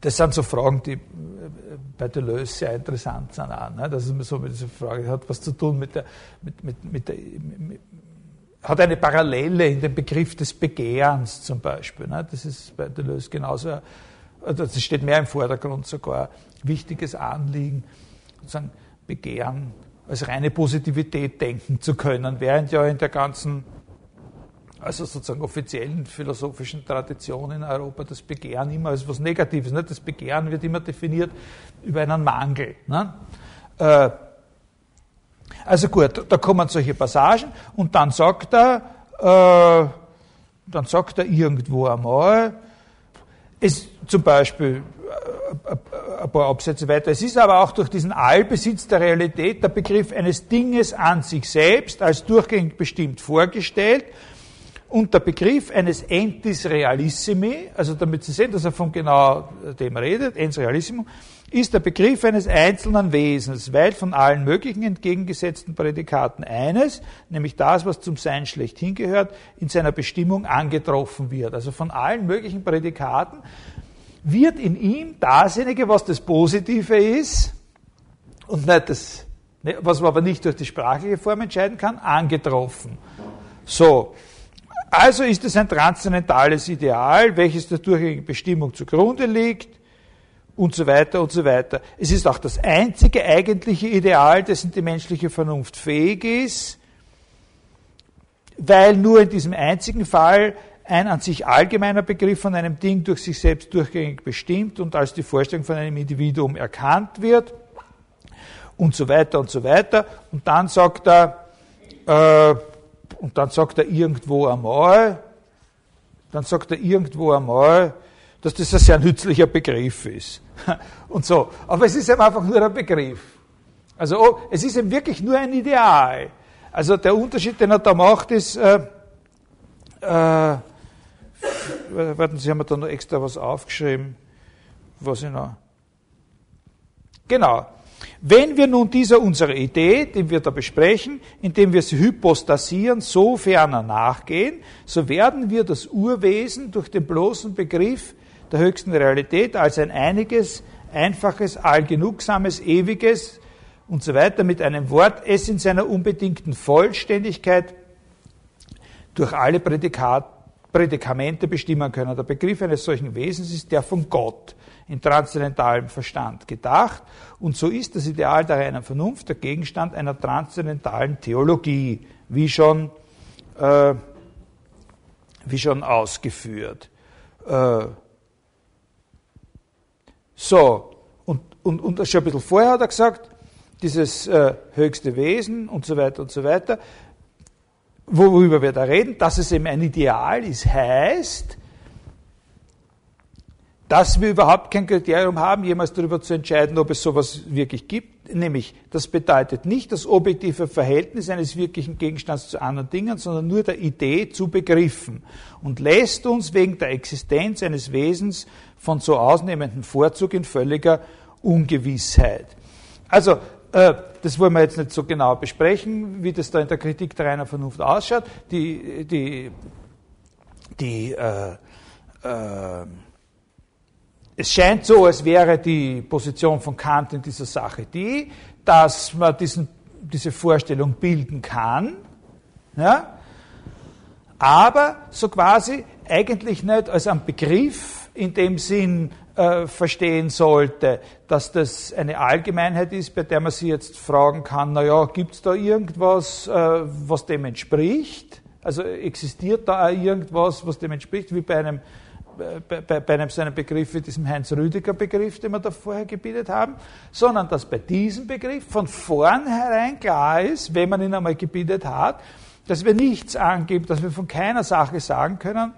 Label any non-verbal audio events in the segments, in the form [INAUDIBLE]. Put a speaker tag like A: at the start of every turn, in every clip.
A: Das sind so Fragen, die äh, bei Deleuze sehr interessant sind auch. Ne? Dass es so mit dieser Frage hat was zu tun mit der, mit, mit, mit der mit, hat eine Parallele in dem Begriff des Begehrens zum Beispiel. Ne? Das ist bei Deleuze genauso, also das steht mehr im Vordergrund sogar, wichtiges Anliegen, sozusagen Begehren als reine Positivität denken zu können, während ja in der ganzen also sozusagen offiziellen philosophischen Tradition in Europa das Begehren immer als was Negatives. Ne? Das Begehren wird immer definiert über einen Mangel. Ne? Äh, also gut, da kommen solche Passagen und dann sagt er, äh, dann sagt er irgendwo einmal, es, zum Beispiel äh, äh, ein paar Absätze weiter. Es ist aber auch durch diesen Allbesitz der Realität der Begriff eines Dinges an sich selbst als durchgängig bestimmt vorgestellt und der Begriff eines Entis Realissimi, also damit Sie sehen, dass er von genau dem redet, Ens Realissimum, ist der Begriff eines einzelnen Wesens, weil von allen möglichen entgegengesetzten Prädikaten eines, nämlich das, was zum Sein schlechthin gehört, in seiner Bestimmung angetroffen wird. Also von allen möglichen Prädikaten wird in ihm dasjenige, was das Positive ist und nicht das, ne, was man aber nicht durch die sprachliche Form entscheiden kann, angetroffen. So. Also ist es ein transzendentales Ideal, welches der durchgängigen Bestimmung zugrunde liegt und so weiter und so weiter. Es ist auch das einzige eigentliche Ideal, dessen die menschliche Vernunft fähig ist, weil nur in diesem einzigen Fall ein an sich allgemeiner Begriff von einem Ding durch sich selbst durchgängig bestimmt und als die Vorstellung von einem Individuum erkannt wird und so weiter und so weiter. Und dann sagt er, äh, und dann sagt er irgendwo einmal, dann sagt er irgendwo einmal, dass das ein sehr nützlicher Begriff ist. [LAUGHS] Und so. Aber es ist eben einfach nur ein Begriff. Also oh, es ist eben wirklich nur ein Ideal. Also der Unterschied, den er da macht, ist, äh, äh, warten Sie, haben wir da noch extra was aufgeschrieben, was ich noch. Genau. Wenn wir nun dieser unserer Idee, die wir da besprechen, indem wir sie hypostasieren, so ferner nachgehen, so werden wir das Urwesen durch den bloßen Begriff der höchsten Realität als ein einiges, einfaches, allgenugsames, ewiges und so weiter mit einem Wort es in seiner unbedingten Vollständigkeit durch alle Prädikat, Prädikamente bestimmen können. Der Begriff eines solchen Wesens ist der von Gott in transzendentalem Verstand gedacht und so ist das Ideal der reinen Vernunft der Gegenstand einer transzendentalen Theologie, wie schon, äh, wie schon ausgeführt. Äh, so, und, und, und schon ein bisschen vorher hat er gesagt, dieses äh, höchste Wesen und so weiter und so weiter, worüber wir da reden, dass es eben ein Ideal ist, heißt, dass wir überhaupt kein Kriterium haben, jemals darüber zu entscheiden, ob es sowas wirklich gibt. Nämlich, das bedeutet nicht das objektive Verhältnis eines wirklichen Gegenstands zu anderen Dingen, sondern nur der Idee zu begriffen und lässt uns wegen der Existenz eines Wesens von so ausnehmendem Vorzug in völliger Ungewissheit. Also, das wollen wir jetzt nicht so genau besprechen, wie das da in der Kritik der reiner Vernunft ausschaut. Die, die, die, äh, äh, es scheint so, als wäre die Position von Kant in dieser Sache die, dass man diesen, diese Vorstellung bilden kann, ja, aber so quasi eigentlich nicht als ein Begriff, in dem Sinn äh, verstehen sollte, dass das eine Allgemeinheit ist, bei der man sich jetzt fragen kann, naja, gibt es da irgendwas, äh, was dem entspricht? Also existiert da auch irgendwas, was dem entspricht, wie bei einem, bei, bei, bei einem so einem Begriff wie diesem Heinz-Rüdiger-Begriff, den wir da vorher gebildet haben, sondern dass bei diesem Begriff von vornherein klar ist, wenn man ihn einmal gebildet hat, dass wir nichts angeben, dass wir von keiner Sache sagen können,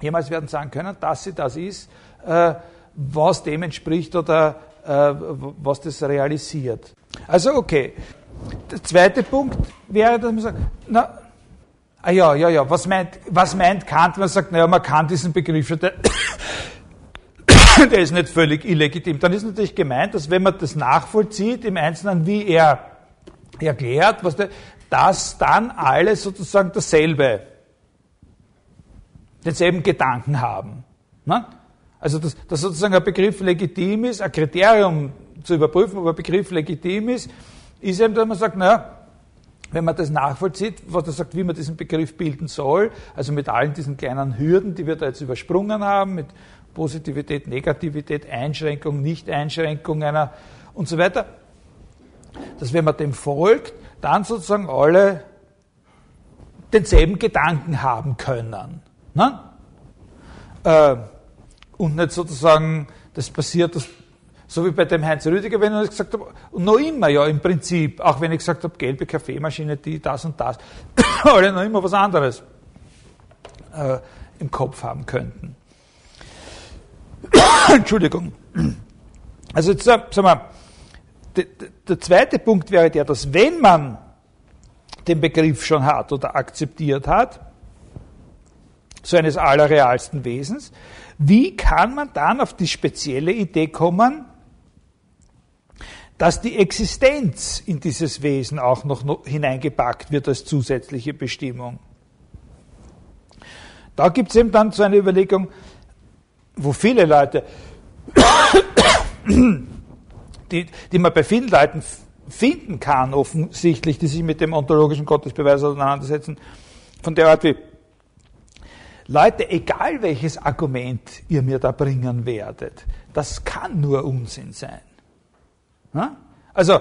A: jemals werden sagen können, dass sie das ist, äh, was dem entspricht oder äh, was das realisiert. Also okay. Der zweite Punkt wäre, dass man sagt, na, ah ja, ja, ja, was meint, was meint Kant, wenn man sagt, naja, man kann diesen Begriff, der, [COUGHS] der ist nicht völlig illegitim. Dann ist natürlich gemeint, dass wenn man das nachvollzieht im Einzelnen, wie er erklärt, was der, dass dann alle sozusagen dasselbe denselben Gedanken haben. Ne? Also dass, dass sozusagen ein Begriff legitim ist, ein Kriterium zu überprüfen, ob ein Begriff legitim ist, ist eben, dass man sagt, naja, wenn man das nachvollzieht, was er sagt, wie man diesen Begriff bilden soll, also mit allen diesen kleinen Hürden, die wir da jetzt übersprungen haben, mit Positivität, Negativität, Einschränkung, Nicht-Einschränkung einer und so weiter, dass wenn man dem folgt, dann sozusagen alle denselben Gedanken haben können. Ne? Äh, und nicht sozusagen, das passiert, das so wie bei dem Heinz Rüdiger, wenn ich gesagt habe, und noch immer ja im Prinzip, auch wenn ich gesagt habe, gelbe Kaffeemaschine, die, das und das, [COUGHS] alle noch immer was anderes äh, im Kopf haben könnten. [COUGHS] Entschuldigung. Also jetzt sagen wir, der zweite Punkt wäre der, dass wenn man den Begriff schon hat oder akzeptiert hat, so eines allerrealsten Wesens, wie kann man dann auf die spezielle Idee kommen, dass die Existenz in dieses Wesen auch noch hineingepackt wird als zusätzliche Bestimmung. Da gibt es eben dann so eine Überlegung, wo viele Leute, die, die man bei vielen Leuten finden kann, offensichtlich, die sich mit dem ontologischen Gottesbeweis auseinandersetzen, von der Art wie, Leute, egal welches Argument ihr mir da bringen werdet, das kann nur Unsinn sein. Also,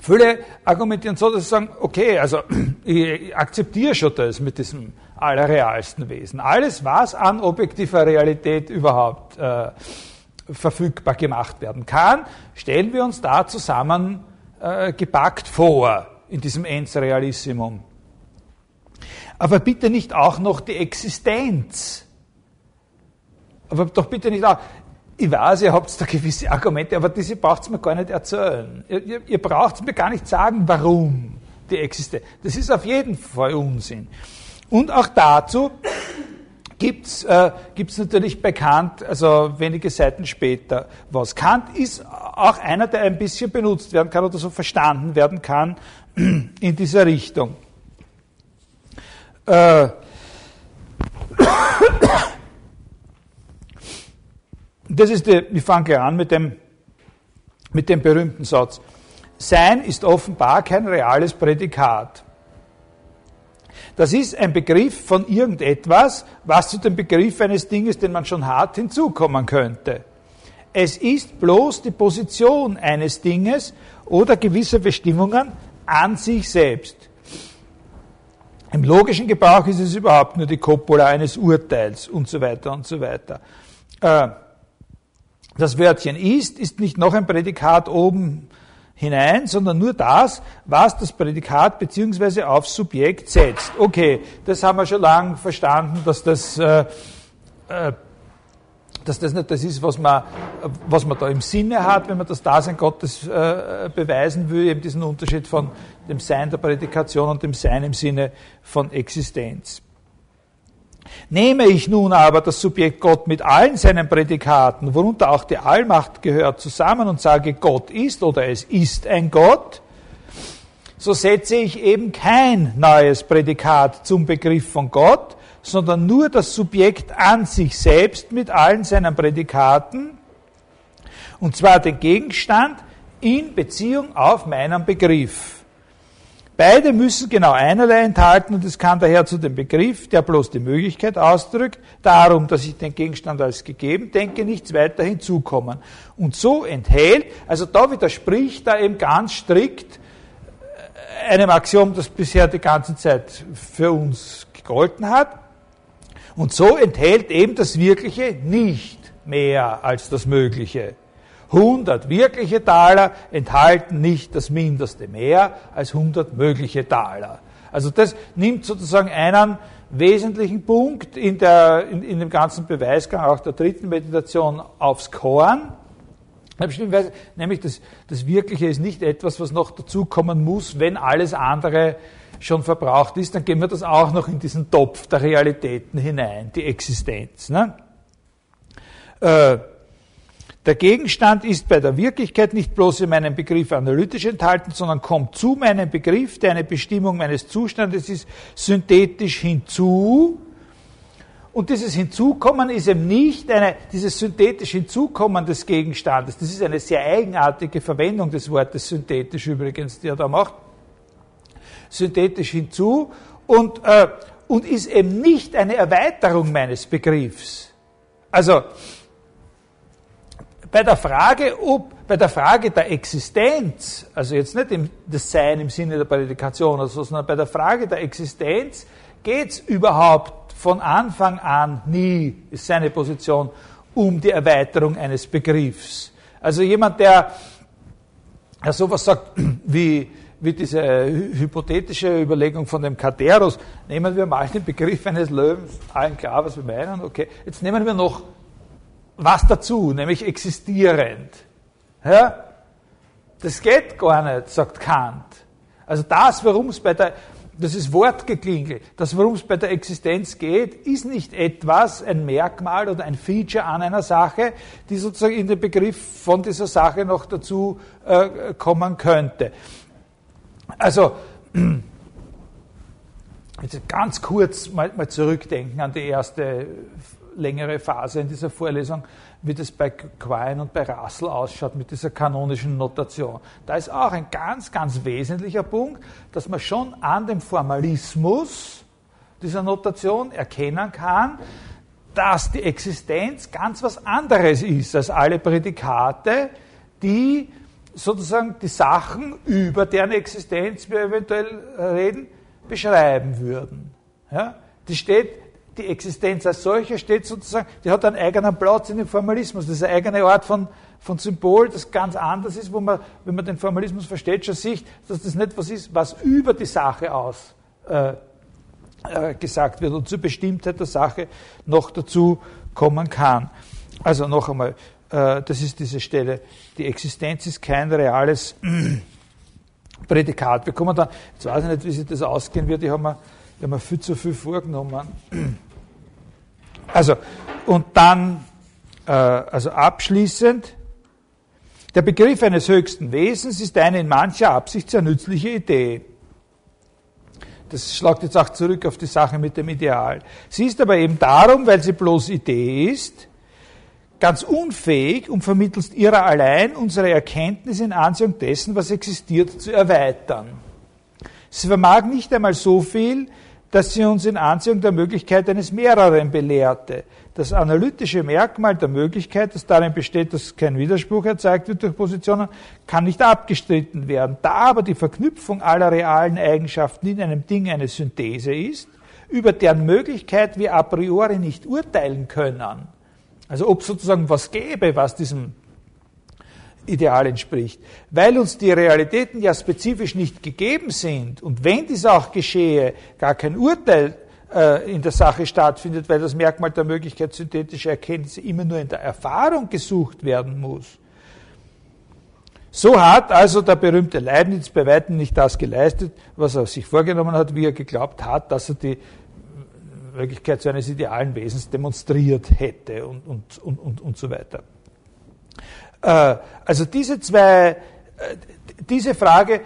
A: viele argumentieren so, dass sie sagen, okay, also [CLEARS THROAT] ich akzeptiere schon das mit diesem allerrealsten Wesen. Alles, was an objektiver Realität überhaupt äh, verfügbar gemacht werden kann, stellen wir uns da zusammen äh, gepackt vor in diesem Ens Realissimum. Aber bitte nicht auch noch die Existenz. Aber doch bitte nicht auch, ich weiß, ihr habt da gewisse Argumente, aber diese braucht ihr mir gar nicht erzählen. Ihr, ihr, ihr braucht mir gar nicht sagen, warum die existiert. Das ist auf jeden Fall Unsinn. Und auch dazu gibt's äh, natürlich bei Kant, also wenige Seiten später, was. Kant ist auch einer, der ein bisschen benutzt werden kann oder so verstanden werden kann in dieser Richtung. Äh, das ist die, ich fange an mit dem, mit dem berühmten Satz. Sein ist offenbar kein reales Prädikat. Das ist ein Begriff von irgendetwas, was zu dem Begriff eines Dinges, den man schon hat, hinzukommen könnte. Es ist bloß die Position eines Dinges oder gewisser Bestimmungen an sich selbst. Im logischen Gebrauch ist es überhaupt nur die Copula eines Urteils und so weiter und so weiter. Äh, das Wörtchen ist, ist nicht noch ein Prädikat oben hinein, sondern nur das, was das Prädikat beziehungsweise aufs Subjekt setzt. Okay, das haben wir schon lange verstanden, dass das, äh, äh, dass das nicht das ist, was man, was man da im Sinne hat, wenn man das Dasein Gottes äh, beweisen will, eben diesen Unterschied von dem Sein der Prädikation und dem Sein im Sinne von Existenz. Nehme ich nun aber das Subjekt Gott mit allen seinen Prädikaten, worunter auch die Allmacht gehört, zusammen und sage, Gott ist oder es ist ein Gott, so setze ich eben kein neues Prädikat zum Begriff von Gott, sondern nur das Subjekt an sich selbst mit allen seinen Prädikaten, und zwar den Gegenstand in Beziehung auf meinen Begriff. Beide müssen genau einerlei enthalten und es kann daher zu dem Begriff, der bloß die Möglichkeit ausdrückt, darum, dass ich den Gegenstand als gegeben denke, nichts weiter hinzukommen. Und so enthält, also da widerspricht er eben ganz strikt äh, einem Axiom, das bisher die ganze Zeit für uns gegolten hat. Und so enthält eben das Wirkliche nicht mehr als das Mögliche. 100 wirkliche Taler enthalten nicht das Mindeste mehr als 100 mögliche Taler. Also das nimmt sozusagen einen wesentlichen Punkt in, der, in, in dem ganzen Beweisgang, auch der dritten Meditation, aufs Korn. Nämlich das, das Wirkliche ist nicht etwas, was noch dazukommen muss, wenn alles andere schon verbraucht ist, dann geben wir das auch noch in diesen Topf der Realitäten hinein, die Existenz. Ne? Äh, der Gegenstand ist bei der Wirklichkeit nicht bloß in meinem Begriff analytisch enthalten, sondern kommt zu meinem Begriff, der eine Bestimmung meines Zustandes ist, synthetisch hinzu Und dieses Hinzukommen ist eben nicht eine, dieses synthetische Hinzukommen des Gegenstandes. Das ist eine sehr eigenartige Verwendung des Wortes synthetisch übrigens, die er da macht. Synthetisch hinzu und, äh, und ist eben nicht eine Erweiterung meines Begriffs. Also, bei der Frage, ob, bei der Frage der Existenz, also jetzt nicht im, das Sein im Sinne der Prädikation oder so, sondern bei der Frage der Existenz geht es überhaupt von Anfang an nie, ist seine Position, um die Erweiterung eines Begriffs. Also jemand, der ja, sowas sagt [CLEARS THROAT] wie, wie diese hypothetische Überlegung von dem Katerus, nehmen wir mal den Begriff eines Löwens, allen klar, was wir meinen, okay, jetzt nehmen wir noch was dazu, nämlich existierend. Ja? Das geht gar nicht, sagt Kant. Also das, worum es bei der das ist Wortgeklingel. Das, worum es bei der Existenz geht, ist nicht etwas, ein Merkmal oder ein Feature an einer Sache, die sozusagen in den Begriff von dieser Sache noch dazu äh, kommen könnte. Also, [CLEARS THROAT] jetzt ganz kurz mal, mal zurückdenken an die erste längere Phase in dieser Vorlesung wie das bei Quine und bei Russell ausschaut mit dieser kanonischen Notation. Da ist auch ein ganz, ganz wesentlicher Punkt, dass man schon an dem Formalismus dieser Notation erkennen kann, dass die Existenz ganz was anderes ist als alle Prädikate, die sozusagen die Sachen, über deren Existenz wir eventuell reden, beschreiben würden. Ja? Die steht die Existenz als solche steht sozusagen, die hat einen eigenen Platz in dem Formalismus. Das ist eine eigene Art von, von Symbol, das ganz anders ist, wo man, wenn man den Formalismus versteht, schon sieht, dass das nicht was ist, was über die Sache aus äh, äh, gesagt wird und zur Bestimmtheit der Sache noch dazu kommen kann. Also noch einmal, äh, das ist diese Stelle, die Existenz ist kein reales [CLEARS THROAT] Prädikat. Wir kommen dann, jetzt weiß ich nicht, wie sich das ausgehen wird, ich habe mir, hab mir viel zu viel vorgenommen. [CLEARS THROAT] Also, und dann, äh, also abschließend, der Begriff eines höchsten Wesens ist eine in mancher Absicht sehr nützliche Idee. Das schlagt jetzt auch zurück auf die Sache mit dem Ideal. Sie ist aber eben darum, weil sie bloß Idee ist, ganz unfähig, um vermittelst ihrer allein unsere Erkenntnis in Ansehung dessen, was existiert, zu erweitern. Sie vermag nicht einmal so viel, dass sie uns in Ansehung der Möglichkeit eines mehreren belehrte. Das analytische Merkmal der Möglichkeit, das darin besteht, dass kein Widerspruch erzeugt wird durch Positionen, kann nicht abgestritten werden. Da aber die Verknüpfung aller realen Eigenschaften in einem Ding eine Synthese ist, über deren Möglichkeit wir a priori nicht urteilen können, also ob sozusagen was gäbe, was diesem Ideal entspricht. Weil uns die Realitäten ja spezifisch nicht gegeben sind und wenn dies auch geschehe, gar kein Urteil äh, in der Sache stattfindet, weil das Merkmal der Möglichkeit synthetischer Erkenntnisse immer nur in der Erfahrung gesucht werden muss. So hat also der berühmte Leibniz bei weitem nicht das geleistet, was er sich vorgenommen hat, wie er geglaubt hat, dass er die Möglichkeit seines idealen Wesens demonstriert hätte und, und, und, und, und so weiter. Äh, also diese zwei, äh, diese Frage,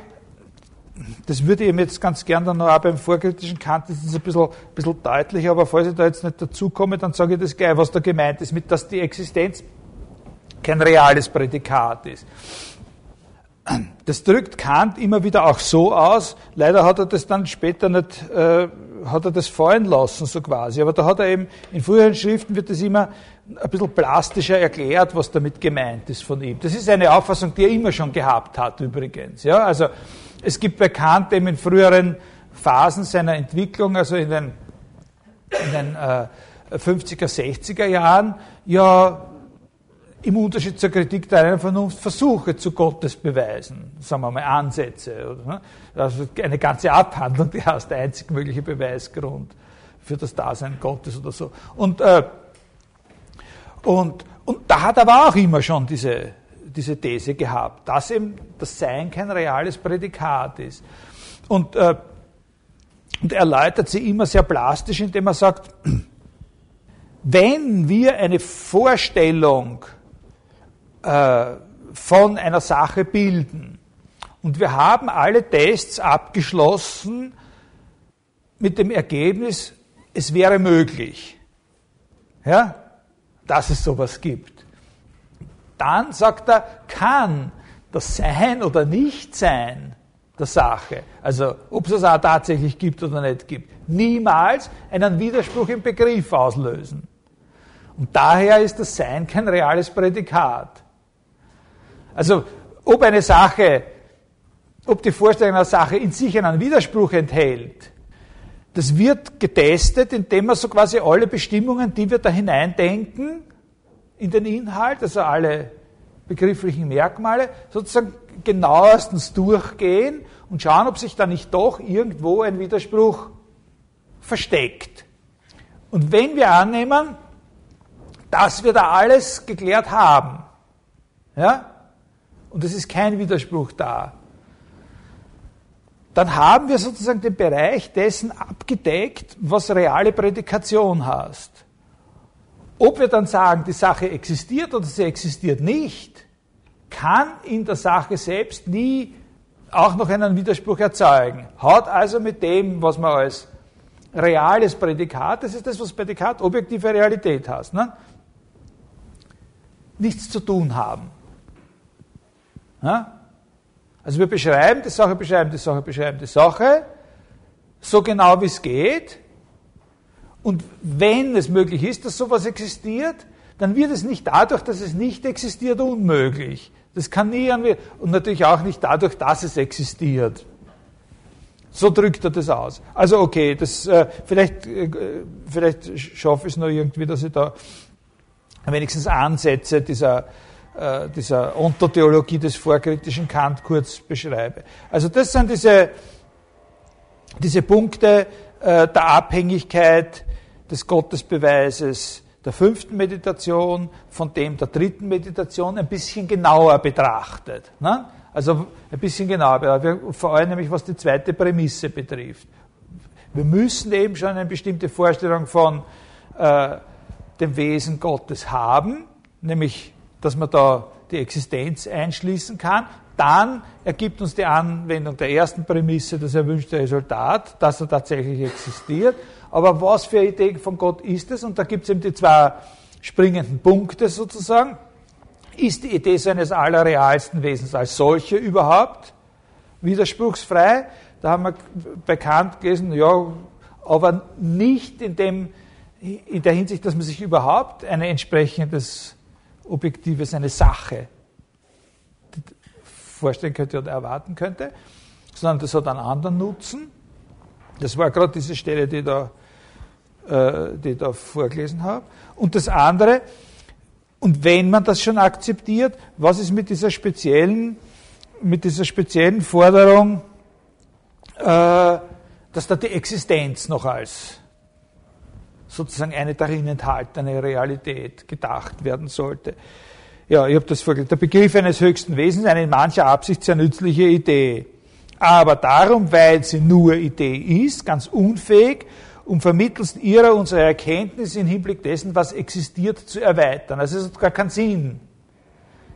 A: das würde ich jetzt ganz gern dann noch auch beim vorkritischen Kant, das ist ein bisschen, bisschen deutlicher, aber falls ich da jetzt nicht dazu komme, dann sage ich das gleich, was da gemeint ist, mit dass die Existenz kein reales Prädikat ist. Das drückt Kant immer wieder auch so aus. Leider hat er das dann später nicht, äh, hat er das fallen lassen, so quasi. Aber da hat er eben, in früheren Schriften wird das immer ein bisschen plastischer erklärt, was damit gemeint ist von ihm. Das ist eine Auffassung, die er immer schon gehabt hat, übrigens. Ja, also, es gibt bei Kant eben in früheren Phasen seiner Entwicklung, also in den, in den äh, 50er, 60er Jahren, ja, im Unterschied zur Kritik der reinen Vernunft Versuche zu Gottes beweisen, sagen wir mal Ansätze. Oder, ne? Also eine ganze Abhandlung, die heißt der einzig mögliche Beweisgrund für das Dasein Gottes oder so. Und, äh, und, und da hat er aber auch immer schon diese, diese These gehabt, dass eben das Sein kein reales Prädikat ist. Und, äh, und er erläutert sie immer sehr plastisch, indem er sagt, [CLEARS THROAT] wenn wir eine Vorstellung äh, von einer Sache bilden. Und wir haben alle Tests abgeschlossen mit dem Ergebnis, es wäre möglich. ja, dass es sowas gibt. Dann sagt er, kann das Sein oder Nichtsein der Sache, also ob es es auch tatsächlich gibt oder nicht gibt, niemals einen Widerspruch im Begriff auslösen. Und daher ist das Sein kein reales Prädikat. Also ob eine Sache, ob die Vorstellung einer Sache in sich einen Widerspruch enthält, das wird getestet, indem man so quasi alle Bestimmungen, die wir da hineindenken, in den Inhalt, also alle begrifflichen Merkmale, sozusagen genauestens durchgehen und schauen, ob sich da nicht doch irgendwo ein Widerspruch versteckt. Und wenn wir annehmen, dass wir da alles geklärt haben, ja, und es ist kein Widerspruch da, dann haben wir sozusagen den Bereich dessen abgedeckt, was reale Prädikation heißt. Ob wir dann sagen, die Sache existiert oder sie existiert nicht, kann in der Sache selbst nie auch noch einen Widerspruch erzeugen. Hat also mit dem, was man als reales Prädikat, das ist das, was Prädikat objektive Realität heißt, ne? nichts zu tun haben. Ja? Also wir beschreiben die Sache, beschreiben die Sache, beschreiben die Sache, so genau wie es geht. Und wenn es möglich ist, dass sowas existiert, dann wird es nicht dadurch, dass es nicht existiert, unmöglich. Das kann nie und natürlich auch nicht dadurch, dass es existiert. So drückt er das aus. Also okay, das, äh, vielleicht, äh, vielleicht schaffe ich es noch irgendwie, dass ich da wenigstens Ansätze dieser äh, dieser Ontotheologie des vorkritischen Kant kurz beschreibe. Also das sind diese, diese Punkte äh, der Abhängigkeit des Gottesbeweises der fünften Meditation von dem der dritten Meditation ein bisschen genauer betrachtet. Ne? Also ein bisschen genauer, vor allem nämlich was die zweite Prämisse betrifft. Wir müssen eben schon eine bestimmte Vorstellung von äh, dem Wesen Gottes haben, nämlich dass man da die Existenz einschließen kann. Dann ergibt uns die Anwendung der ersten Prämisse das erwünschte Resultat, dass er tatsächlich existiert. Aber was für eine Idee von Gott ist es? Und da gibt es eben die zwei springenden Punkte sozusagen. Ist die Idee seines allerrealsten Wesens als solche überhaupt widerspruchsfrei? Da haben wir bekannt gelesen, ja, aber nicht in, dem, in der Hinsicht, dass man sich überhaupt ein entsprechendes Objektives eine Sache vorstellen könnte oder erwarten könnte, sondern das hat einen anderen Nutzen. Das war gerade diese Stelle, die ich da, äh, die ich da vorgelesen habe. Und das andere, und wenn man das schon akzeptiert, was ist mit dieser speziellen, mit dieser speziellen Forderung, äh, dass da die Existenz noch als sozusagen eine darin enthaltene Realität gedacht werden sollte. Ja, ich habe das vorgelesen. Der Begriff eines höchsten Wesens, eine in mancher Absicht sehr nützliche Idee. Aber darum, weil sie nur Idee ist, ganz unfähig, um vermittelst ihrer unsere Erkenntnis im Hinblick dessen, was existiert, zu erweitern. Also es hat gar keinen Sinn.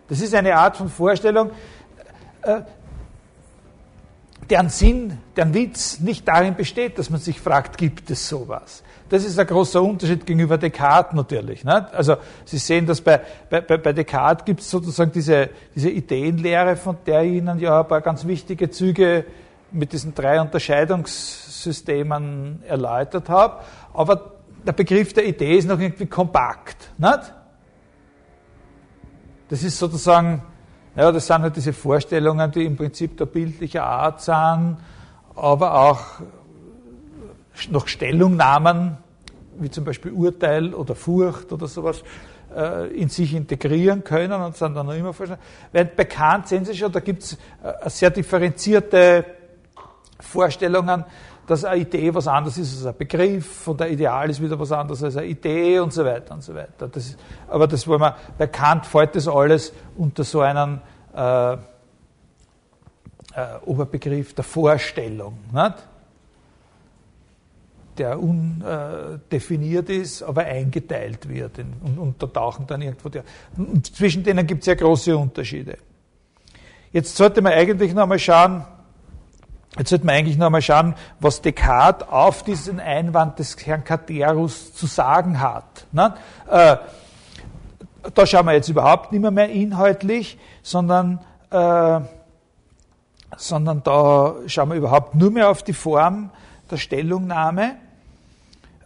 A: Das ist eine Art von Vorstellung, äh, deren Sinn, deren Witz nicht darin besteht, dass man sich fragt, gibt es sowas? Das ist ein großer Unterschied gegenüber Descartes natürlich. Nicht? Also Sie sehen, dass bei, bei, bei Descartes gibt es sozusagen diese, diese Ideenlehre, von der ich Ihnen ja ein paar ganz wichtige Züge mit diesen drei Unterscheidungssystemen erläutert habe. Aber der Begriff der Idee ist noch irgendwie kompakt. Nicht? Das ist sozusagen, ja, das sind halt diese Vorstellungen, die im Prinzip der bildlicher Art sind, aber auch noch Stellungnahmen, wie zum Beispiel Urteil oder Furcht oder sowas, äh, in sich integrieren können und sind dann noch immer vorstellen. Während bekannt sehen Sie schon, da gibt es äh, sehr differenzierte Vorstellungen, dass eine Idee was anderes ist als ein Begriff und ein Ideal ist wieder was anderes als eine Idee und so weiter und so weiter. Das aber das wollen wir, bei Kant fällt das alles unter so einen äh, äh, Oberbegriff der Vorstellung. Nicht? der undefiniert ist, aber eingeteilt wird. Und, und da tauchen dann irgendwo die. Und zwischen denen gibt es ja große Unterschiede. Jetzt sollte man eigentlich noch einmal schauen, Jetzt sollte man eigentlich noch einmal schauen, was Descartes auf diesen Einwand des Herrn Caterus zu sagen hat. Ne? Äh, da schauen wir jetzt überhaupt nicht mehr, mehr inhaltlich, sondern, äh, sondern da schauen wir überhaupt nur mehr auf die Form der Stellungnahme.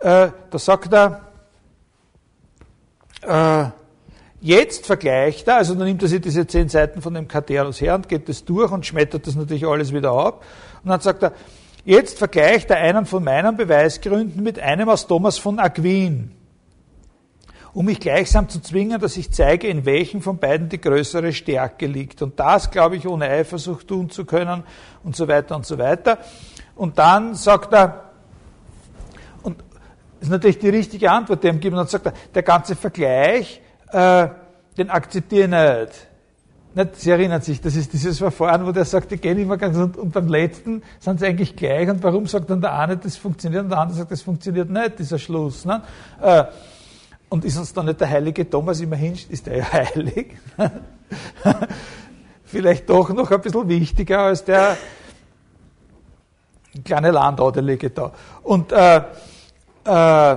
A: Äh, da sagt er, äh, Jetzt vergleicht er, also dann nimmt er sich diese zehn Seiten von dem Katerus her und geht das durch und schmettert das natürlich alles wieder ab. Und dann sagt er, jetzt vergleicht er einen von meinen Beweisgründen mit einem aus Thomas von Aquin, um mich gleichsam zu zwingen, dass ich zeige, in welchem von beiden die größere Stärke liegt. Und das, glaube ich, ohne Eifersucht tun zu können und so weiter und so weiter. Und dann sagt er, und das ist natürlich die richtige Antwort, die er ihm gibt, und dann sagt er, der ganze Vergleich, äh, den akzeptiere ich nicht. Nicht. Sie erinnern sich, das ist dieses Verfahren, wo der sagt, die gehen immer ganz und, und beim letzten sind sie eigentlich gleich und warum sagt dann der eine, das funktioniert und der andere sagt, das funktioniert nicht, dieser Schluss. Ne? Äh, und ist uns dann nicht der heilige Thomas, immerhin ist er ja [LAUGHS] heilig. Vielleicht doch noch ein bisschen wichtiger als der kleine Landadelige da. Und, äh, äh,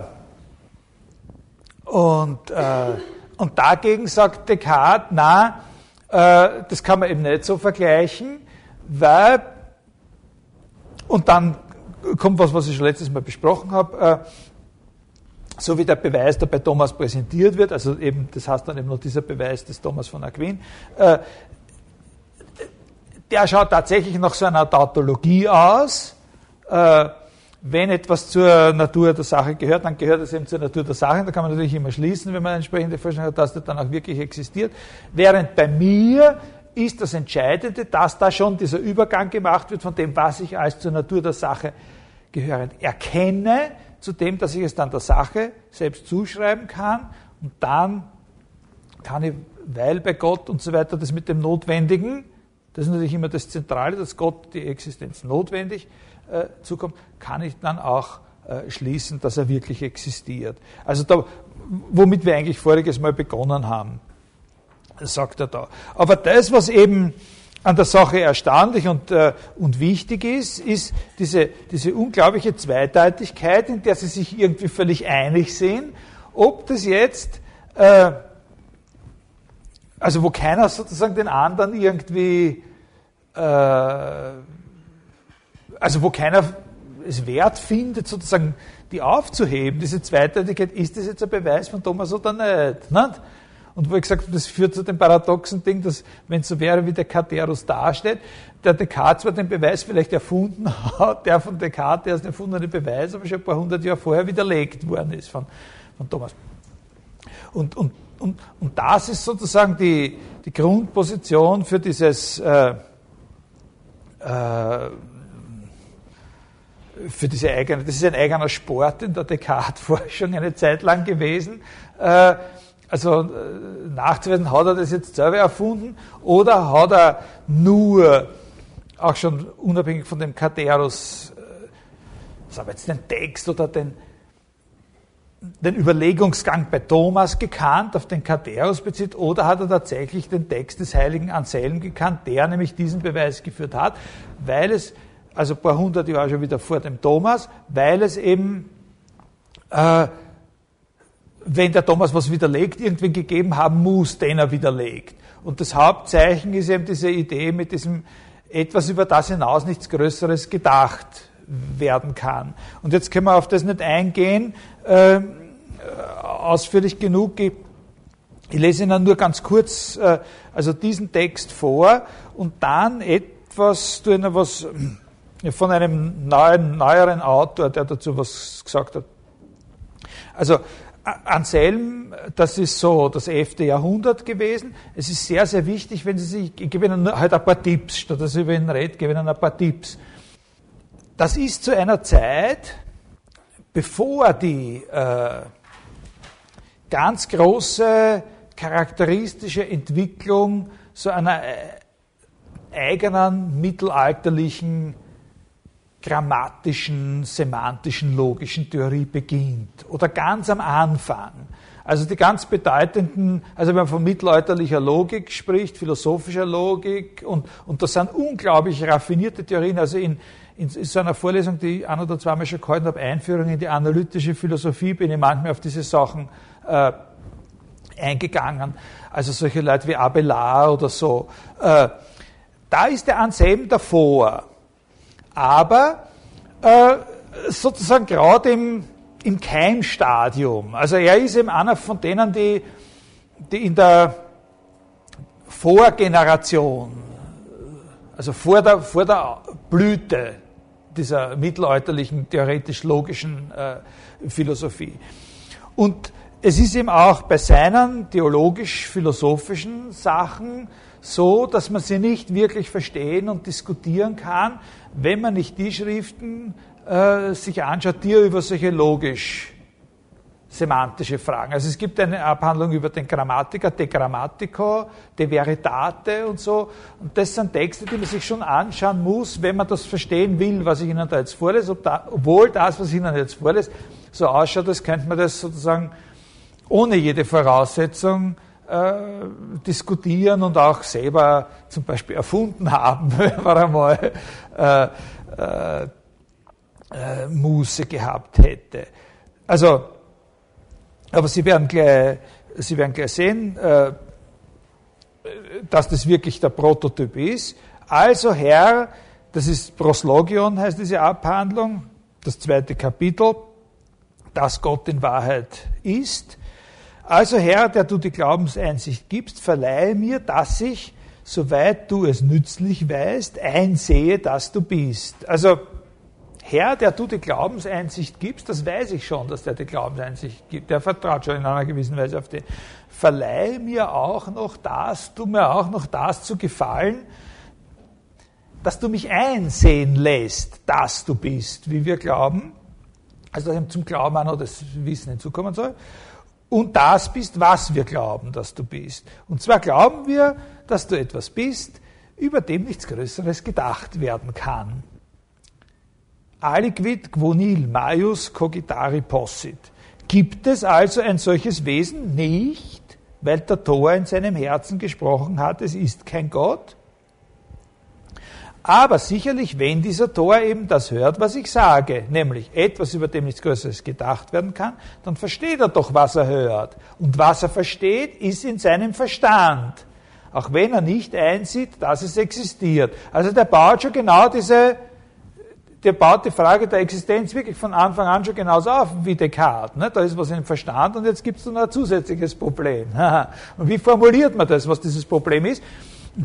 A: und äh, und dagegen sagt Descartes, äh, das kann man eben nicht so vergleichen, weil, und dann kommt was, was ich schon letztes Mal besprochen habe, äh, so wie der Beweis, der bei Thomas präsentiert wird, also eben, das heißt dann eben noch dieser Beweis des Thomas von Aquin, äh, der schaut tatsächlich nach so einer Tautologie aus, äh, wenn etwas zur Natur der Sache gehört, dann gehört es eben zur Natur der Sache. Da kann man natürlich immer schließen, wenn man eine entsprechende Vorstellung hat, dass das dann auch wirklich existiert. Während bei mir ist das Entscheidende, dass da schon dieser Übergang gemacht wird von dem, was ich als zur Natur der Sache gehörend erkenne, zu dem, dass ich es dann der Sache selbst zuschreiben kann. Und dann kann ich, weil bei Gott und so weiter das mit dem Notwendigen, das ist natürlich immer das Zentrale, dass Gott die Existenz notwendig äh, zukommt, kann ich dann auch äh, schließen, dass er wirklich existiert. Also da, womit wir eigentlich voriges Mal begonnen haben, sagt er da. Aber das, was eben an der Sache erstaunlich und, äh, und wichtig ist, ist diese, diese unglaubliche Zweideutigkeit, in der sie sich irgendwie völlig einig sind, ob das jetzt, äh, also wo keiner sozusagen den anderen irgendwie äh, also wo keiner es wert findet, sozusagen die aufzuheben, diese Zweideutigkeit, ist das jetzt ein Beweis von Thomas oder nicht? nicht? Und wo ich gesagt habe, das führt zu dem paradoxen Ding, dass, wenn es so wäre, wie der Katerus dasteht, der Descartes zwar den Beweis vielleicht erfunden hat, der von Descartes der ist erfundene Beweis, aber schon ein paar hundert Jahre vorher widerlegt worden ist von, von Thomas. Und, und, und, und das ist sozusagen die, die Grundposition für dieses äh, äh, für diese eigene, das ist ein eigener Sport in der Descartes-Forschung eine Zeit lang gewesen. Äh, also äh, nachzuweisen, hat er das jetzt selber erfunden oder hat er nur, auch schon unabhängig von dem Katerus, äh, sagen wir jetzt den Text oder den, den Überlegungsgang bei Thomas gekannt, auf den Katerus bezieht, oder hat er tatsächlich den Text des heiligen Anselm gekannt, der nämlich diesen Beweis geführt hat, weil es also ein paar hundert Jahre schon wieder vor dem Thomas, weil es eben, äh, wenn der Thomas was widerlegt, irgendwie gegeben haben muss, den er widerlegt. Und das Hauptzeichen ist eben diese Idee mit diesem etwas über das hinaus nichts Größeres gedacht werden kann. Und jetzt können wir auf das nicht eingehen, äh, ausführlich genug. Ich lese Ihnen nur ganz kurz äh, also diesen Text vor und dann etwas, tue Ihnen was von einem neuen, neueren Autor, der dazu was gesagt hat. Also Anselm, das ist so das 11. Jahrhundert gewesen. Es ist sehr, sehr wichtig, wenn Sie sich, ich gebe Ihnen halt ein paar Tipps, statt dass ich über ihn rede, gebe Ihnen ein paar Tipps. Das ist zu einer Zeit, bevor die äh, ganz große charakteristische Entwicklung so einer äh, eigenen mittelalterlichen grammatischen, semantischen, logischen Theorie beginnt. Oder ganz am Anfang. Also die ganz bedeutenden, also wenn man von mittelalterlicher Logik spricht, philosophischer Logik, und, und das sind unglaublich raffinierte Theorien, also in, in, so einer Vorlesung, die ich ein oder zweimal schon gehalten habe, Einführung in die analytische Philosophie, bin ich manchmal auf diese Sachen äh, eingegangen. Also solche Leute wie Abelard oder so. Äh, da ist der Anselm davor. Aber äh, sozusagen gerade im, im Keimstadium. Also er ist eben einer von denen, die, die in der Vorgeneration, also vor der, vor der Blüte dieser mittelalterlichen theoretisch-logischen äh, Philosophie. Und es ist eben auch bei seinen theologisch-philosophischen Sachen so, dass man sie nicht wirklich verstehen und diskutieren kann, wenn man nicht die Schriften äh, sich anschaut, die er über solche logisch semantische Fragen. Also es gibt eine Abhandlung über den Grammatiker, De Grammatico, De Veritate und so. Und das sind Texte, die man sich schon anschauen muss, wenn man das verstehen will, was ich Ihnen da jetzt vorlese. Da, obwohl das, was ich Ihnen jetzt vorlese, so ausschaut, als könnte man das sozusagen ohne jede Voraussetzung diskutieren und auch selber zum Beispiel erfunden haben, [LAUGHS] wenn man einmal äh, äh, äh, Muße gehabt hätte. Also, aber Sie werden gleich, Sie werden gleich sehen, äh, dass das wirklich der Prototyp ist. Also Herr, das ist Proslogion, heißt diese Abhandlung, das zweite Kapitel, dass Gott in Wahrheit ist. Also Herr, der du die Glaubenseinsicht gibst, verleihe mir, dass ich, soweit du es nützlich weißt, einsehe, dass du bist. Also Herr, der du die Glaubenseinsicht gibst, das weiß ich schon, dass der die Glaubenseinsicht gibt. Der vertraut schon in einer gewissen Weise auf den. Verleihe mir auch noch das, tu mir auch noch das zu gefallen, dass du mich einsehen lässt, dass du bist, wie wir glauben. Also dass zum Glauben auch noch das Wissen hinzukommen soll. Und das bist, was wir glauben, dass du bist. Und zwar glauben wir, dass du etwas bist, über dem nichts Größeres gedacht werden kann aliquid quonil maius cogitari possit. Gibt es also ein solches Wesen? Nicht, weil der Tor in seinem Herzen gesprochen hat, es ist kein Gott. Aber sicherlich, wenn dieser Tor eben das hört, was ich sage, nämlich etwas, über dem nichts Größeres gedacht werden kann, dann versteht er doch, was er hört. Und was er versteht, ist in seinem Verstand. Auch wenn er nicht einsieht, dass es existiert. Also der baut schon genau diese der baut die Frage der Existenz wirklich von Anfang an schon genauso auf wie Descartes. Ne? Da ist was im Verstand und jetzt gibt es noch ein zusätzliches Problem. [LAUGHS] und wie formuliert man das, was dieses Problem ist?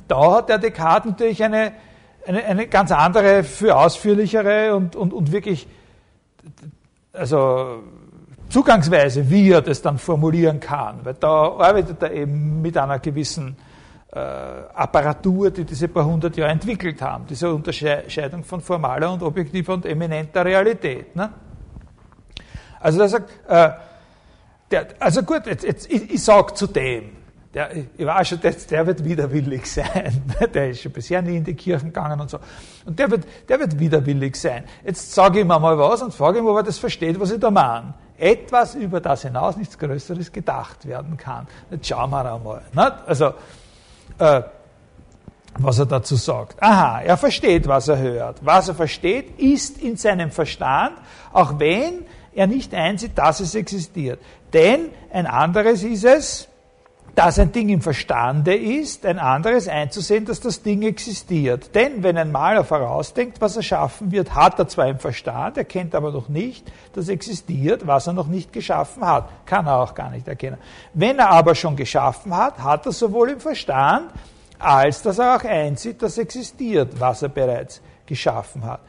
A: Da hat der Descartes natürlich eine, eine, eine ganz andere, für ausführlichere und, und, und wirklich also Zugangsweise, wie er das dann formulieren kann. Weil da arbeitet er eben mit einer gewissen äh, Apparatur, die diese paar hundert Jahre entwickelt haben, diese Unterscheidung von formaler und objektiver und eminenter Realität. Ne? Also der sagt, äh, der, also gut, jetzt, jetzt, ich, ich sage zu dem, der, ich weiß schon, der, der wird widerwillig [LAUGHS] sein. Der ist schon bisher nie in die Kirchen gegangen und so. Und der wird, der wird widerwillig sein. Jetzt sage ich ihm mal was und frage ihn, ob er das versteht, was ich da meine. Etwas, über das hinaus nichts Größeres gedacht werden kann. Jetzt schauen wir einmal. Nicht? Also, äh, was er dazu sagt. Aha, er versteht, was er hört. Was er versteht, ist in seinem Verstand, auch wenn er nicht einsieht, dass es existiert. Denn ein anderes ist es, dass ein Ding im Verstande ist, ein anderes einzusehen, dass das Ding existiert. Denn wenn ein Maler vorausdenkt, was er schaffen wird, hat er zwar im Verstand, erkennt aber noch nicht, dass existiert, was er noch nicht geschaffen hat. Kann er auch gar nicht erkennen. Wenn er aber schon geschaffen hat, hat er sowohl im Verstand, als dass er auch einsieht, dass existiert, was er bereits geschaffen hat.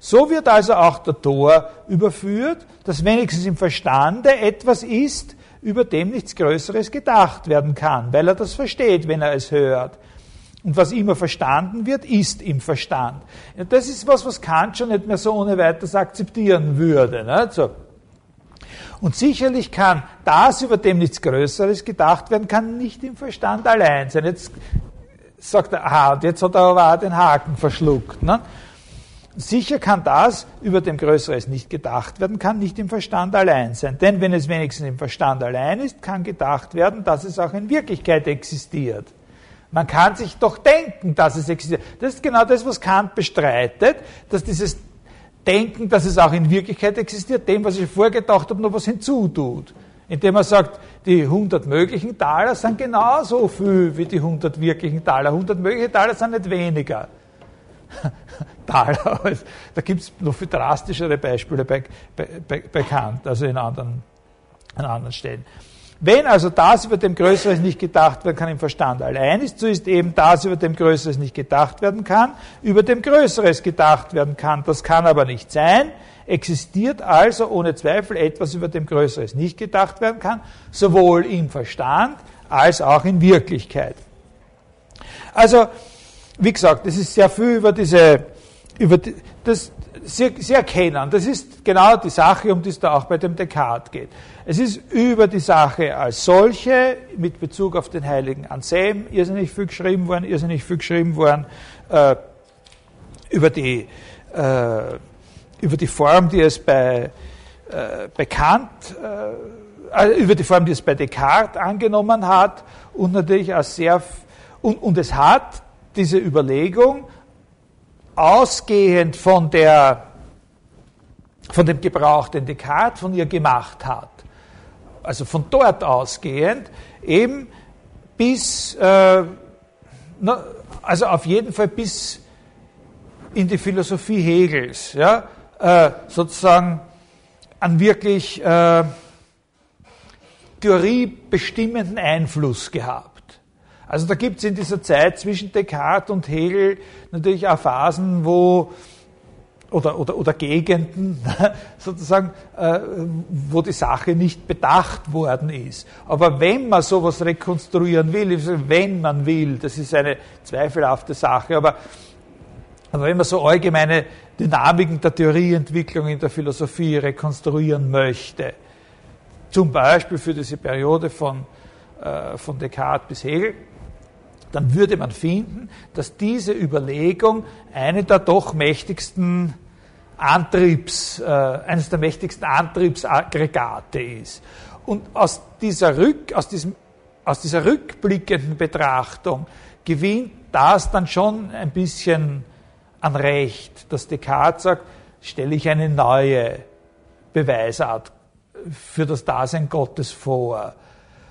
A: So wird also auch der Tor überführt, dass wenigstens im Verstande etwas ist, über dem nichts Größeres gedacht werden kann, weil er das versteht, wenn er es hört. Und was immer verstanden wird, ist im Verstand. das ist was, was Kant schon nicht mehr so ohne weiteres akzeptieren würde. So. Und sicherlich kann das, über dem nichts Größeres gedacht werden kann, nicht im Verstand allein sein. Jetzt sagt er, aha, und jetzt hat er aber auch den Haken verschluckt. Ne? Sicher kann das, über dem Größeres nicht gedacht werden kann, nicht im Verstand allein sein. Denn wenn es wenigstens im Verstand allein ist, kann gedacht werden, dass es auch in Wirklichkeit existiert. Man kann sich doch denken, dass es existiert. Das ist genau das, was Kant bestreitet, dass dieses Denken, dass es auch in Wirklichkeit existiert, dem, was ich vorgedacht habe, noch was hinzutut. Indem er sagt, die 100 möglichen Taler sind genauso viel wie die 100 wirklichen Taler. 100 mögliche Taler sind nicht weniger. [LAUGHS] Taler. Da gibt es noch viel drastischere Beispiele bei, bei, bei Kant, also in anderen, an anderen Stellen. Wenn also das über dem Größeres nicht gedacht werden kann im Verstand allein ist, so ist eben das über dem Größeres nicht gedacht werden kann, über dem Größeres gedacht werden kann. Das kann aber nicht sein. Existiert also ohne Zweifel etwas, über dem Größeres nicht gedacht werden kann, sowohl im Verstand als auch in Wirklichkeit. Also, wie gesagt, es ist sehr viel über diese über die, das, Sie, Sie erkennen, das ist genau die Sache, um die es da auch bei dem Descartes geht. Es ist über die Sache als solche, mit Bezug auf den heiligen Anselm, irrsinnig viel geschrieben worden, irrsinnig viel geschrieben worden, äh, über, die, äh, über die Form, die es bei, äh, bei Kant, äh, über die Form, die es bei Descartes angenommen hat und natürlich auch sehr, und, und es hat diese Überlegung, ausgehend von, der, von dem Gebrauch, den Descartes von ihr gemacht hat, also von dort ausgehend, eben bis, äh, na, also auf jeden Fall bis in die Philosophie Hegels, ja, äh, sozusagen einen wirklich äh, theoriebestimmenden Einfluss gehabt. Also da gibt es in dieser Zeit zwischen Descartes und Hegel natürlich auch Phasen, wo oder, oder, oder Gegenden [LAUGHS] sozusagen, äh, wo die Sache nicht bedacht worden ist. Aber wenn man sowas rekonstruieren will, wenn man will, das ist eine zweifelhafte Sache, aber, aber wenn man so allgemeine Dynamiken der Theorieentwicklung in der Philosophie rekonstruieren möchte, zum Beispiel für diese Periode von, äh, von Descartes bis Hegel, dann würde man finden, dass diese Überlegung eine der doch mächtigsten Antriebs, äh, eines der mächtigsten Antriebsaggregate ist. Und aus dieser, Rück, aus, diesem, aus dieser rückblickenden Betrachtung gewinnt das dann schon ein bisschen an Recht, dass Descartes sagt, stelle ich eine neue Beweisart für das Dasein Gottes vor.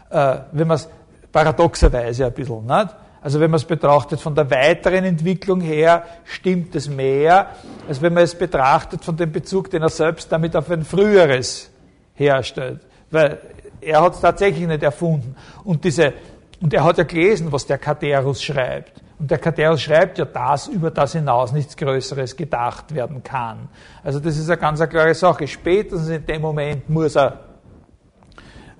A: Äh, wenn man es paradoxerweise ein bisschen, nicht? Also wenn man es betrachtet von der weiteren Entwicklung her, stimmt es mehr, als wenn man es betrachtet von dem Bezug, den er selbst damit auf ein früheres herstellt. Weil er hat es tatsächlich nicht erfunden. Und, diese, und er hat ja gelesen, was der Katerus schreibt. Und der Katerus schreibt ja, dass über das hinaus nichts Größeres gedacht werden kann. Also das ist eine ganz klare Sache. Spätestens in dem Moment muss er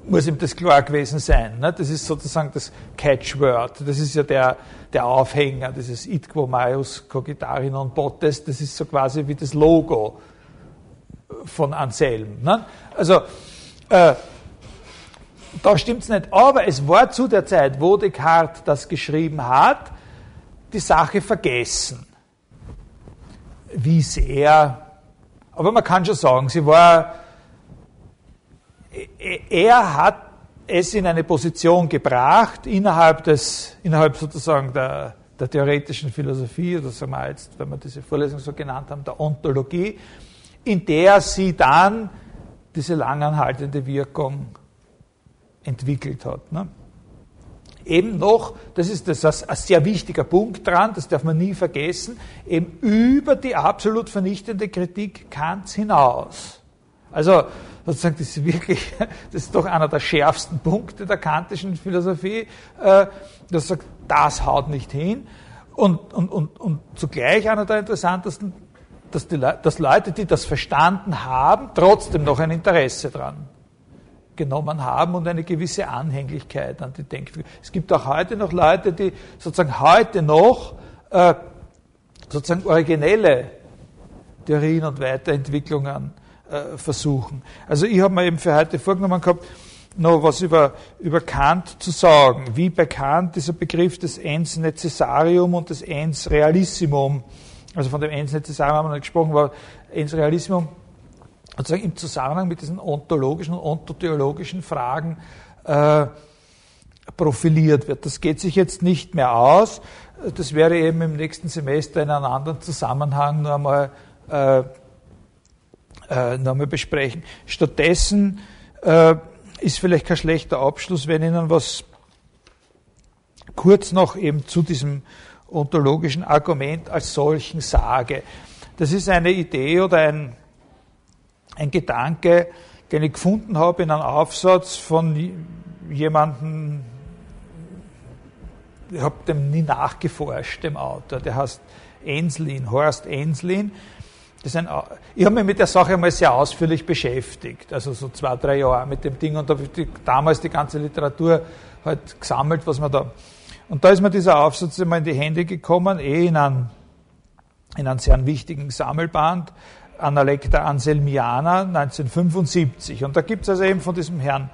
A: muss ihm das klar gewesen sein. Ne? Das ist sozusagen das Catchword. Das ist ja der, der Aufhänger, dieses It quo maius cogitari non potes. Das ist so quasi wie das Logo von Anselm. Ne? Also, äh, da stimmt's nicht. Aber es war zu der Zeit, wo Descartes das geschrieben hat, die Sache vergessen. Wie sehr. Aber man kann schon sagen, sie war er hat es in eine Position gebracht, innerhalb, des, innerhalb sozusagen der, der theoretischen Philosophie, oder sagen wir jetzt, wenn wir diese Vorlesung so genannt haben, der Ontologie, in der sie dann diese langanhaltende Wirkung entwickelt hat. Ne? Eben noch, das ist das, das, ein sehr wichtiger Punkt dran, das darf man nie vergessen, eben über die absolut vernichtende Kritik Kants hinaus. Also sozusagen, das ist wirklich, [LAUGHS] das ist doch einer der schärfsten Punkte der kantischen Philosophie, äh, das sagt, das haut nicht hin. Und, und, und, und zugleich einer der interessantesten, dass, die, dass Leute, die das verstanden haben, trotzdem noch ein Interesse dran genommen haben und eine gewisse Anhänglichkeit an die Denkfigur. Es gibt auch heute noch Leute, die sozusagen heute noch äh, sozusagen originelle Theorien und Weiterentwicklungen äh, versuchen. Also ich habe mir eben für heute vorgenommen gehabt, noch was über, über Kant zu sagen, wie bei Kant dieser Begriff des ens necessarium und des ens realissimum also von dem Enslin-Zusammenhang haben wir gesprochen, war Ensrealismus sozusagen im Zusammenhang mit diesen ontologischen und ontotheologischen Fragen äh, profiliert wird. Das geht sich jetzt nicht mehr aus. Das wäre eben im nächsten Semester in einem anderen Zusammenhang nur einmal, äh, äh, noch einmal besprechen. Stattdessen äh, ist vielleicht kein schlechter Abschluss, wenn Ihnen was kurz noch eben zu diesem ontologischen Argument als solchen sage. Das ist eine Idee oder ein, ein Gedanke, den ich gefunden habe in einem Aufsatz von jemandem, ich habe dem nie nachgeforscht, dem Autor, der heißt Enslin, Horst Enslin. Ein, ich habe mich mit der Sache einmal sehr ausführlich beschäftigt, also so zwei, drei Jahre mit dem Ding und habe damals die ganze Literatur halt gesammelt, was man da. Und da ist mir dieser Aufsatz einmal in die Hände gekommen, eh in einem, in einem sehr wichtigen Sammelband, Analecta Anselmiana 1975. Und da gibt es also eben von diesem Herrn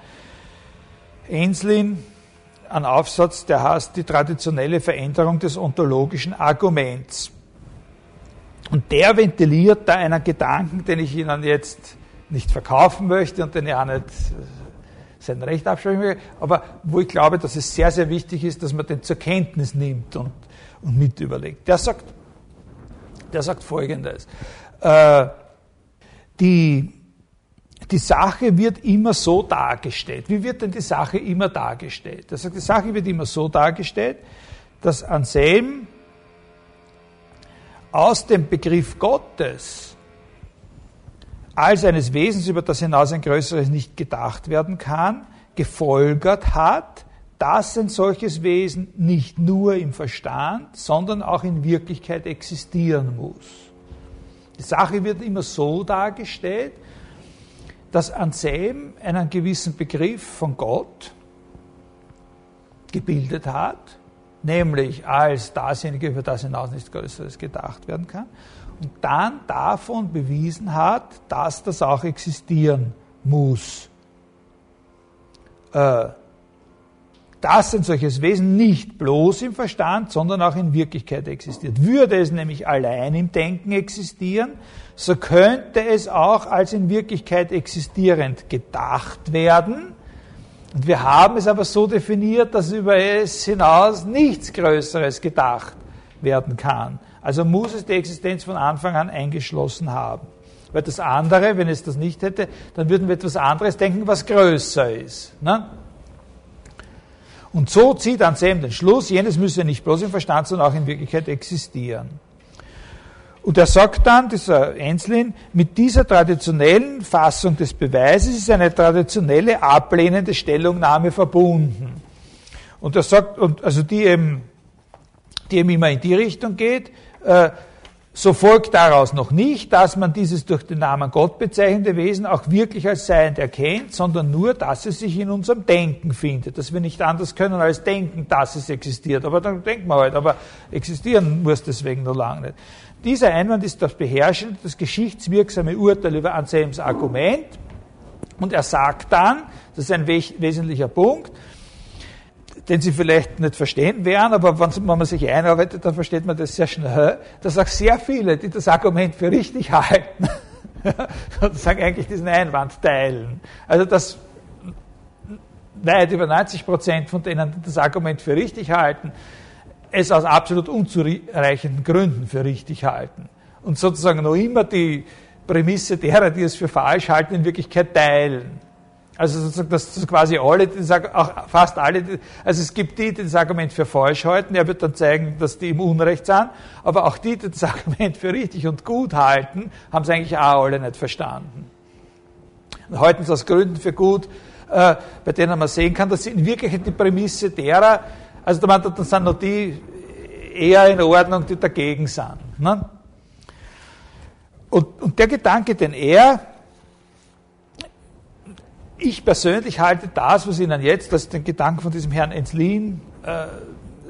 A: Enslin einen Aufsatz, der heißt die traditionelle Veränderung des ontologischen Arguments. Und der ventiliert da einen Gedanken, den ich Ihnen jetzt nicht verkaufen möchte und den ich auch nicht äh, sein Recht absprechen will, aber wo ich glaube, dass es sehr, sehr wichtig ist, dass man den zur Kenntnis nimmt und, und mit überlegt. Der sagt, der sagt Folgendes. Äh, die, die Sache wird immer so dargestellt. Wie wird denn die Sache immer dargestellt? Er sagt, die Sache wird immer so dargestellt, dass Anselm aus dem Begriff Gottes als eines Wesens, über das hinaus ein größeres nicht gedacht werden kann, gefolgert hat, dass ein solches Wesen nicht nur im Verstand, sondern auch in Wirklichkeit existieren muss. Die Sache wird immer so dargestellt, dass Anselm einen gewissen Begriff von Gott gebildet hat, nämlich als dasjenige, über das hinaus nichts Größeres gedacht werden kann, und dann davon bewiesen hat, dass das auch existieren muss. Äh, dass ein solches Wesen nicht bloß im Verstand, sondern auch in Wirklichkeit existiert. Würde es nämlich allein im Denken existieren, so könnte es auch als in Wirklichkeit existierend gedacht werden, und wir haben es aber so definiert, dass über es hinaus nichts Größeres gedacht werden kann. Also muss es die Existenz von Anfang an eingeschlossen haben. Weil das andere, wenn es das nicht hätte, dann würden wir etwas anderes denken, was größer ist. Ne? Und so zieht Anselm den Schluss, jenes müsse nicht bloß im Verstand, sondern auch in Wirklichkeit existieren. Und er sagt dann, dieser Enslin, mit dieser traditionellen Fassung des Beweises ist eine traditionelle ablehnende Stellungnahme verbunden. Und er sagt, und also die eben, die eben immer in die Richtung geht, äh, so folgt daraus noch nicht, dass man dieses durch den Namen Gott bezeichnende Wesen auch wirklich als seiend erkennt, sondern nur, dass es sich in unserem Denken findet, dass wir nicht anders können als denken, dass es existiert. Aber dann denken wir halt, aber existieren muss deswegen noch lange nicht. Dieser Einwand ist das beherrschende, das geschichtswirksame Urteil über Anselms Argument. Und er sagt dann, das ist ein wesentlicher Punkt, den Sie vielleicht nicht verstehen werden, aber wenn man sich einarbeitet, dann versteht man das sehr schnell, dass auch sehr viele, die das Argument für richtig halten, [LAUGHS] sozusagen eigentlich diesen Einwand teilen. Also dass weit über 90 Prozent von denen, die das Argument für richtig halten, es aus absolut unzureichenden Gründen für richtig halten. Und sozusagen noch immer die Prämisse derer, die es für falsch halten, in Wirklichkeit teilen. Also sozusagen, dass quasi alle, die sagen, auch fast alle, also es gibt die, die das Argument für falsch halten, er wird dann zeigen, dass die im Unrecht sind, aber auch die, die das [LAUGHS] Argument für richtig und gut halten, haben es eigentlich auch alle nicht verstanden. Und halten es aus Gründen für gut, äh, bei denen man sehen kann, dass sie in Wirklichkeit die Prämisse derer, also da, da sind noch die eher in Ordnung, die dagegen sind. Ne? Und, und der Gedanke, den er, ich persönlich halte das, was ich Ihnen jetzt, das den Gedanken von diesem Herrn Enslin äh,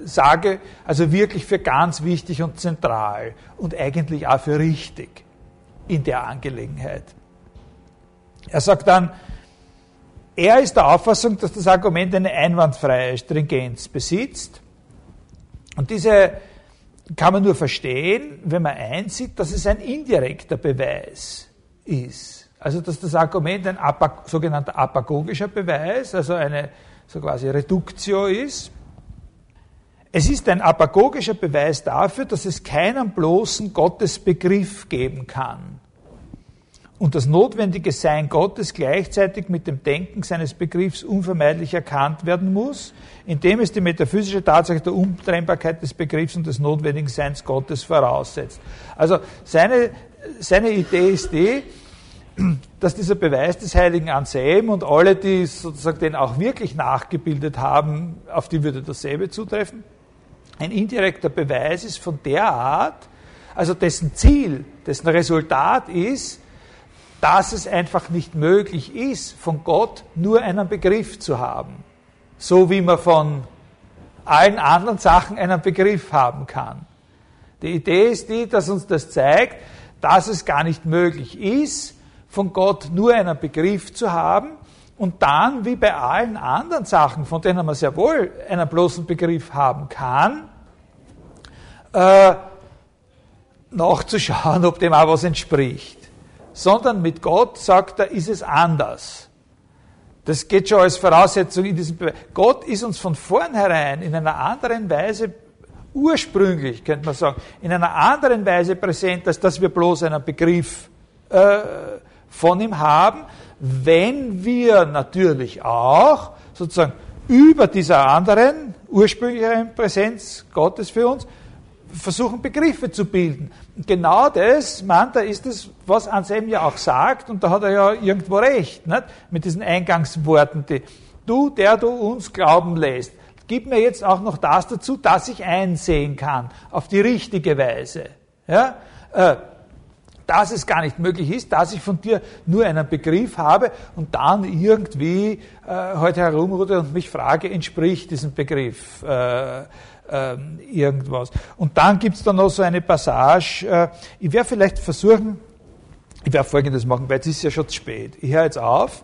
A: sage, also wirklich für ganz wichtig und zentral und eigentlich auch für richtig in der Angelegenheit. Er sagt dann, er ist der Auffassung, dass das Argument eine einwandfreie Stringenz besitzt. Und diese kann man nur verstehen, wenn man einsieht, dass es ein indirekter Beweis ist. Also dass das Argument ein sogenannter apagogischer Beweis, also eine so quasi Reduktio ist. Es ist ein apagogischer Beweis dafür, dass es keinen bloßen Gottesbegriff geben kann und das notwendige Sein Gottes gleichzeitig mit dem Denken seines Begriffs unvermeidlich erkannt werden muss, indem es die metaphysische Tatsache der Untrennbarkeit des Begriffs und des notwendigen Seins Gottes voraussetzt. Also seine, seine Idee ist die, dass dieser Beweis des heiligen Anselm und alle, die sozusagen den auch wirklich nachgebildet haben, auf die würde dasselbe zutreffen, ein indirekter Beweis ist von der Art, also dessen Ziel, dessen Resultat ist, dass es einfach nicht möglich ist, von Gott nur einen Begriff zu haben. So wie man von allen anderen Sachen einen Begriff haben kann. Die Idee ist die, dass uns das zeigt, dass es gar nicht möglich ist, von Gott nur einen Begriff zu haben und dann, wie bei allen anderen Sachen, von denen man sehr wohl einen bloßen Begriff haben kann, äh, nachzuschauen, ob dem auch was entspricht sondern mit Gott, sagt er, ist es anders. Das geht schon als Voraussetzung in diesem Beweis. Gott ist uns von vornherein in einer anderen Weise ursprünglich, könnte man sagen, in einer anderen Weise präsent, als dass wir bloß einen Begriff äh, von ihm haben, wenn wir natürlich auch sozusagen über dieser anderen ursprünglichen Präsenz Gottes für uns versuchen Begriffe zu bilden. Genau das, er, ist es, was Anselm ja auch sagt, und da hat er ja irgendwo recht, nicht? mit diesen Eingangsworten, die, du, der du uns glauben lässt, gib mir jetzt auch noch das dazu, dass ich einsehen kann, auf die richtige Weise. Ja? Äh, dass es gar nicht möglich ist, dass ich von dir nur einen Begriff habe und dann irgendwie äh, heute herumrude und mich frage, entspricht diesem Begriff äh, äh, irgendwas. Und dann gibt es dann noch so eine Passage, äh, ich werde vielleicht versuchen, ich werde Folgendes machen, weil es ist ja schon zu spät. Ich höre jetzt auf